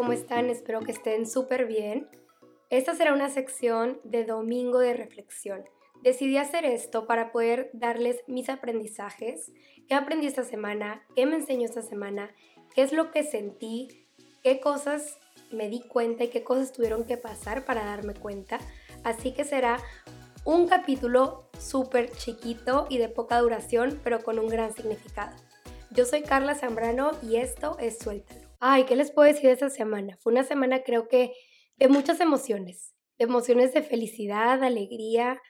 ¿cómo están? Espero que estén súper bien. Esta será una sección de domingo de reflexión. Decidí hacer esto para poder darles mis aprendizajes, qué aprendí esta semana, qué me enseñó esta semana, qué es lo que sentí, qué cosas me di cuenta y qué cosas tuvieron que pasar para darme cuenta. Así que será un capítulo súper chiquito y de poca duración, pero con un gran significado. Yo soy Carla Zambrano y esto es Suéltalo. Ay, ¿qué les puedo decir de esta semana? Fue una semana creo que de muchas emociones, de emociones de felicidad, alegría,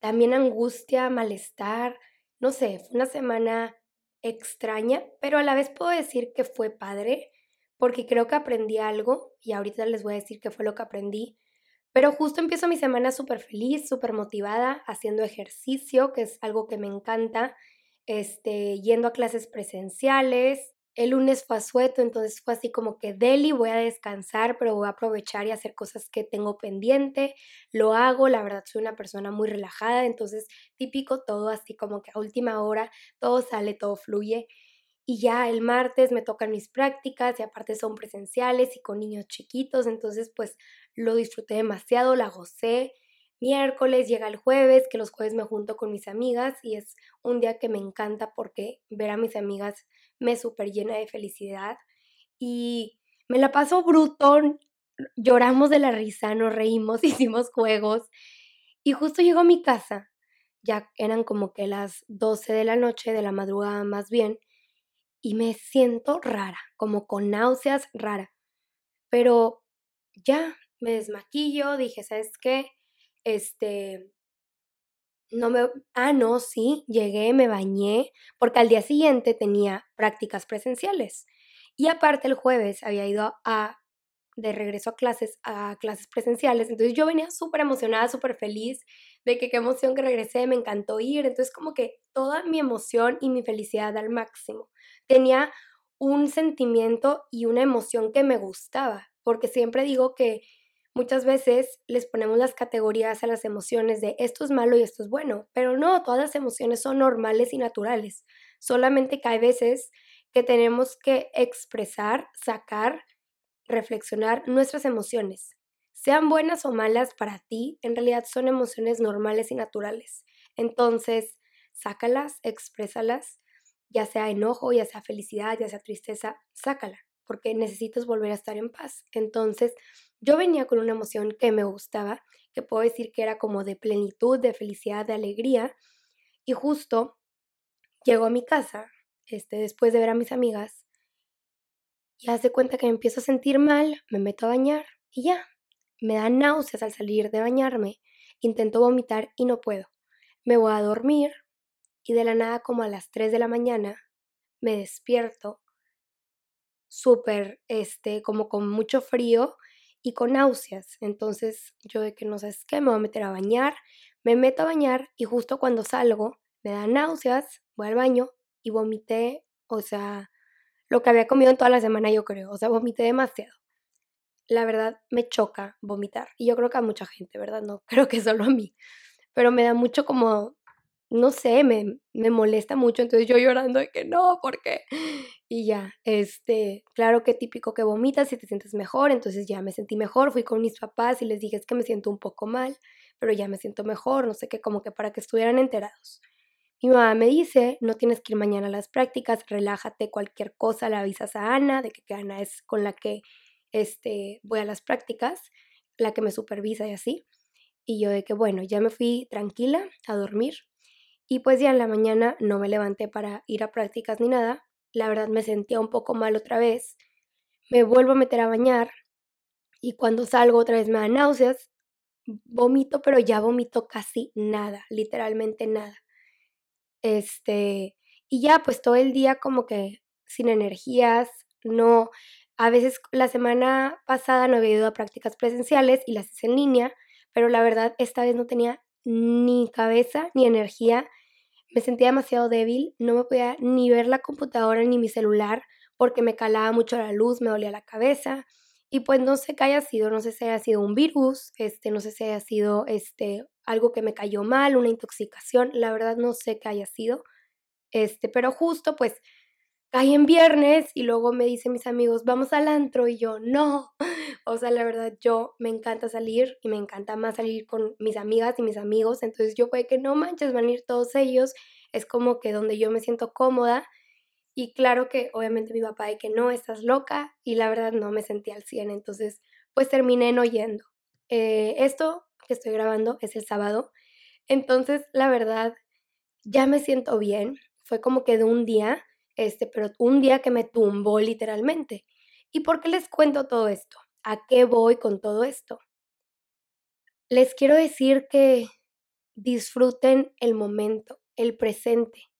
también angustia, malestar, no sé, fue una semana extraña, pero a la vez puedo decir que fue padre porque creo que aprendí algo y ahorita les voy a decir qué fue lo que aprendí. Pero justo empiezo mi semana súper feliz, súper motivada, haciendo ejercicio, que es algo que me encanta, este, yendo a clases presenciales, el lunes fue asueto, entonces fue así como que Deli, voy a descansar, pero voy a aprovechar y hacer cosas que tengo pendiente. Lo hago, la verdad soy una persona muy relajada, entonces típico todo así como que a última hora todo sale, todo fluye. Y ya el martes me tocan mis prácticas y aparte son presenciales y con niños chiquitos, entonces pues lo disfruté demasiado, la gocé miércoles, llega el jueves, que los jueves me junto con mis amigas y es un día que me encanta porque ver a mis amigas me super llena de felicidad y me la paso brutón, lloramos de la risa, nos reímos, hicimos juegos y justo llego a mi casa, ya eran como que las 12 de la noche, de la madrugada más bien, y me siento rara, como con náuseas rara, pero ya me desmaquillo, dije, ¿sabes qué? Este, no me, ah, no, sí, llegué, me bañé, porque al día siguiente tenía prácticas presenciales. Y aparte el jueves había ido a, de regreso a clases, a clases presenciales, entonces yo venía súper emocionada, súper feliz de que qué emoción que regresé, me encantó ir, entonces como que toda mi emoción y mi felicidad al máximo. Tenía un sentimiento y una emoción que me gustaba, porque siempre digo que Muchas veces les ponemos las categorías a las emociones de esto es malo y esto es bueno, pero no, todas las emociones son normales y naturales. Solamente que hay veces que tenemos que expresar, sacar, reflexionar nuestras emociones. Sean buenas o malas para ti, en realidad son emociones normales y naturales. Entonces, sácalas, exprésalas, ya sea enojo, ya sea felicidad, ya sea tristeza, sácala, porque necesitas volver a estar en paz. Entonces, yo venía con una emoción que me gustaba, que puedo decir que era como de plenitud, de felicidad, de alegría, y justo llego a mi casa, este, después de ver a mis amigas, y hace cuenta que me empiezo a sentir mal, me meto a bañar y ya, me da náuseas al salir de bañarme, intento vomitar y no puedo. Me voy a dormir y de la nada como a las 3 de la mañana me despierto súper, este, como con mucho frío y con náuseas. Entonces yo de que no sé qué, me voy a meter a bañar, me meto a bañar y justo cuando salgo me da náuseas, voy al baño y vomité, o sea, lo que había comido en toda la semana yo creo, o sea, vomité demasiado. La verdad me choca vomitar y yo creo que a mucha gente, ¿verdad? No creo que solo a mí, pero me da mucho como no sé, me, me, molesta mucho, entonces yo llorando de que no, ¿por qué? Y ya, este, claro que típico que vomitas y te sientes mejor, entonces ya me sentí mejor, fui con mis papás y les dije es que me siento un poco mal, pero ya me siento mejor, no sé qué, como que para que estuvieran enterados. Mi mamá me dice, no tienes que ir mañana a las prácticas, relájate, cualquier cosa la avisas a Ana, de que Ana es con la que este, voy a las prácticas, la que me supervisa y así. Y yo de que, bueno, ya me fui tranquila a dormir, y pues ya en la mañana no me levanté para ir a prácticas ni nada. La verdad me sentía un poco mal otra vez. Me vuelvo a meter a bañar y cuando salgo otra vez me da náuseas. Vomito, pero ya vomito casi nada, literalmente nada. Este, y ya pues todo el día como que sin energías, no, a veces la semana pasada no había ido a prácticas presenciales y las hice en línea, pero la verdad esta vez no tenía ni cabeza ni energía. Me sentía demasiado débil, no me podía ni ver la computadora ni mi celular porque me calaba mucho la luz, me dolía la cabeza. Y pues no sé qué haya sido, no sé si haya sido un virus, este, no sé si haya sido este, algo que me cayó mal, una intoxicación, la verdad no sé qué haya sido. Este, pero justo pues cae en viernes y luego me dicen mis amigos, vamos al antro y yo, no. O sea, la verdad, yo me encanta salir y me encanta más salir con mis amigas y mis amigos. Entonces yo puede que no manches, van a ir todos ellos. Es como que donde yo me siento cómoda. Y claro que obviamente mi papá de que no, estás loca. Y la verdad no me sentí al 100. Entonces, pues terminé no yendo. Eh, esto que estoy grabando es el sábado. Entonces, la verdad, ya me siento bien. Fue como que de un día este, pero un día que me tumbó literalmente. ¿Y por qué les cuento todo esto? ¿A qué voy con todo esto? Les quiero decir que disfruten el momento, el presente,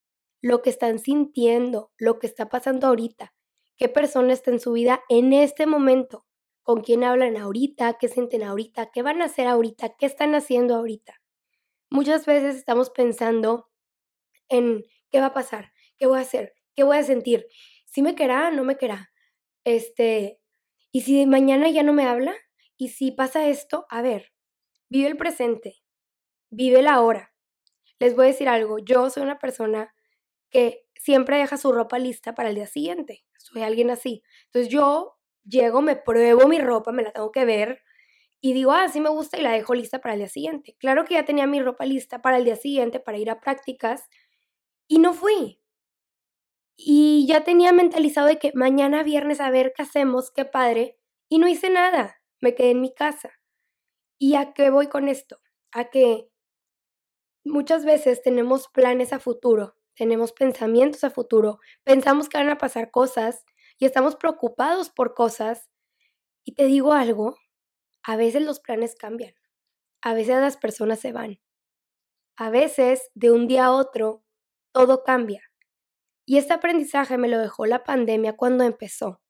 lo que están sintiendo, lo que está pasando ahorita, qué persona está en su vida en este momento, con quién hablan ahorita, qué sienten ahorita, qué van a hacer ahorita, qué están haciendo ahorita. Muchas veces estamos pensando en qué va a pasar, qué voy a hacer, ¿Qué voy a sentir? ¿Si me querrá? ¿No me querrá? Este, ¿y si mañana ya no me habla? ¿Y si pasa esto? A ver, vive el presente, vive la hora. Les voy a decir algo, yo soy una persona que siempre deja su ropa lista para el día siguiente. Soy alguien así. Entonces yo llego, me pruebo mi ropa, me la tengo que ver y digo, ah, sí me gusta y la dejo lista para el día siguiente. Claro que ya tenía mi ropa lista para el día siguiente para ir a prácticas y no fui. Y ya tenía mentalizado de que mañana viernes a ver qué hacemos, qué padre, y no hice nada, me quedé en mi casa. ¿Y a qué voy con esto? A que muchas veces tenemos planes a futuro, tenemos pensamientos a futuro, pensamos que van a pasar cosas y estamos preocupados por cosas. Y te digo algo, a veces los planes cambian, a veces las personas se van, a veces de un día a otro todo cambia. Y este aprendizaje me lo dejó la pandemia cuando empezó.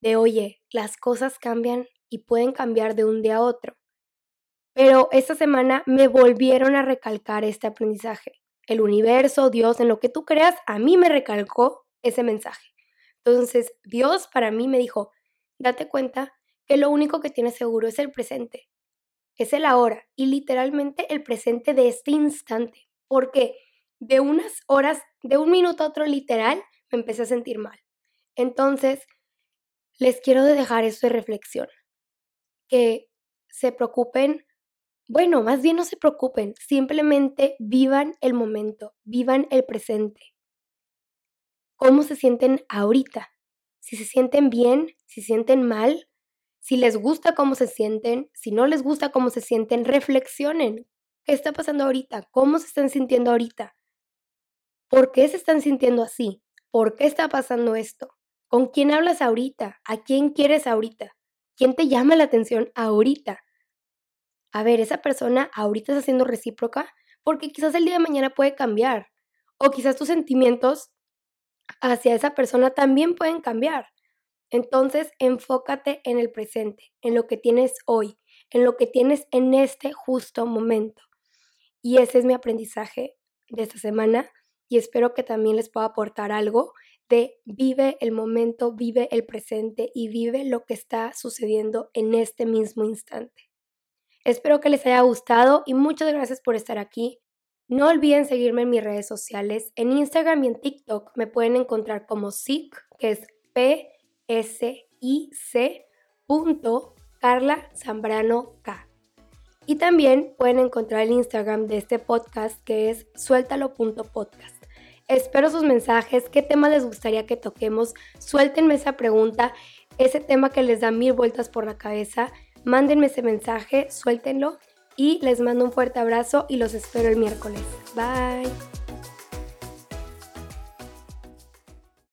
De oye, las cosas cambian y pueden cambiar de un día a otro. Pero esta semana me volvieron a recalcar este aprendizaje. El universo, Dios, en lo que tú creas, a mí me recalcó ese mensaje. Entonces, Dios para mí me dijo, date cuenta que lo único que tienes seguro es el presente, es el ahora y literalmente el presente de este instante. ¿Por qué? De unas horas, de un minuto a otro literal, me empecé a sentir mal. Entonces, les quiero dejar esto de reflexión. Que se preocupen, bueno, más bien no se preocupen, simplemente vivan el momento, vivan el presente. ¿Cómo se sienten ahorita? Si se sienten bien, si se sienten mal, si les gusta cómo se sienten, si no les gusta cómo se sienten, reflexionen. ¿Qué está pasando ahorita? ¿Cómo se están sintiendo ahorita? ¿Por qué se están sintiendo así? ¿Por qué está pasando esto? ¿Con quién hablas ahorita? ¿A quién quieres ahorita? ¿Quién te llama la atención ahorita? A ver, esa persona ahorita está siendo recíproca porque quizás el día de mañana puede cambiar. O quizás tus sentimientos hacia esa persona también pueden cambiar. Entonces, enfócate en el presente, en lo que tienes hoy, en lo que tienes en este justo momento. Y ese es mi aprendizaje de esta semana y espero que también les pueda aportar algo de vive el momento, vive el presente y vive lo que está sucediendo en este mismo instante. Espero que les haya gustado y muchas gracias por estar aquí. No olviden seguirme en mis redes sociales. En Instagram y en TikTok me pueden encontrar como SIC, que es P-S-I-C. Carla Zambrano K. Y también pueden encontrar el Instagram de este podcast que es suéltalo.podcast. Espero sus mensajes, qué tema les gustaría que toquemos, suéltenme esa pregunta, ese tema que les da mil vueltas por la cabeza, mándenme ese mensaje, suéltenlo y les mando un fuerte abrazo y los espero el miércoles. Bye.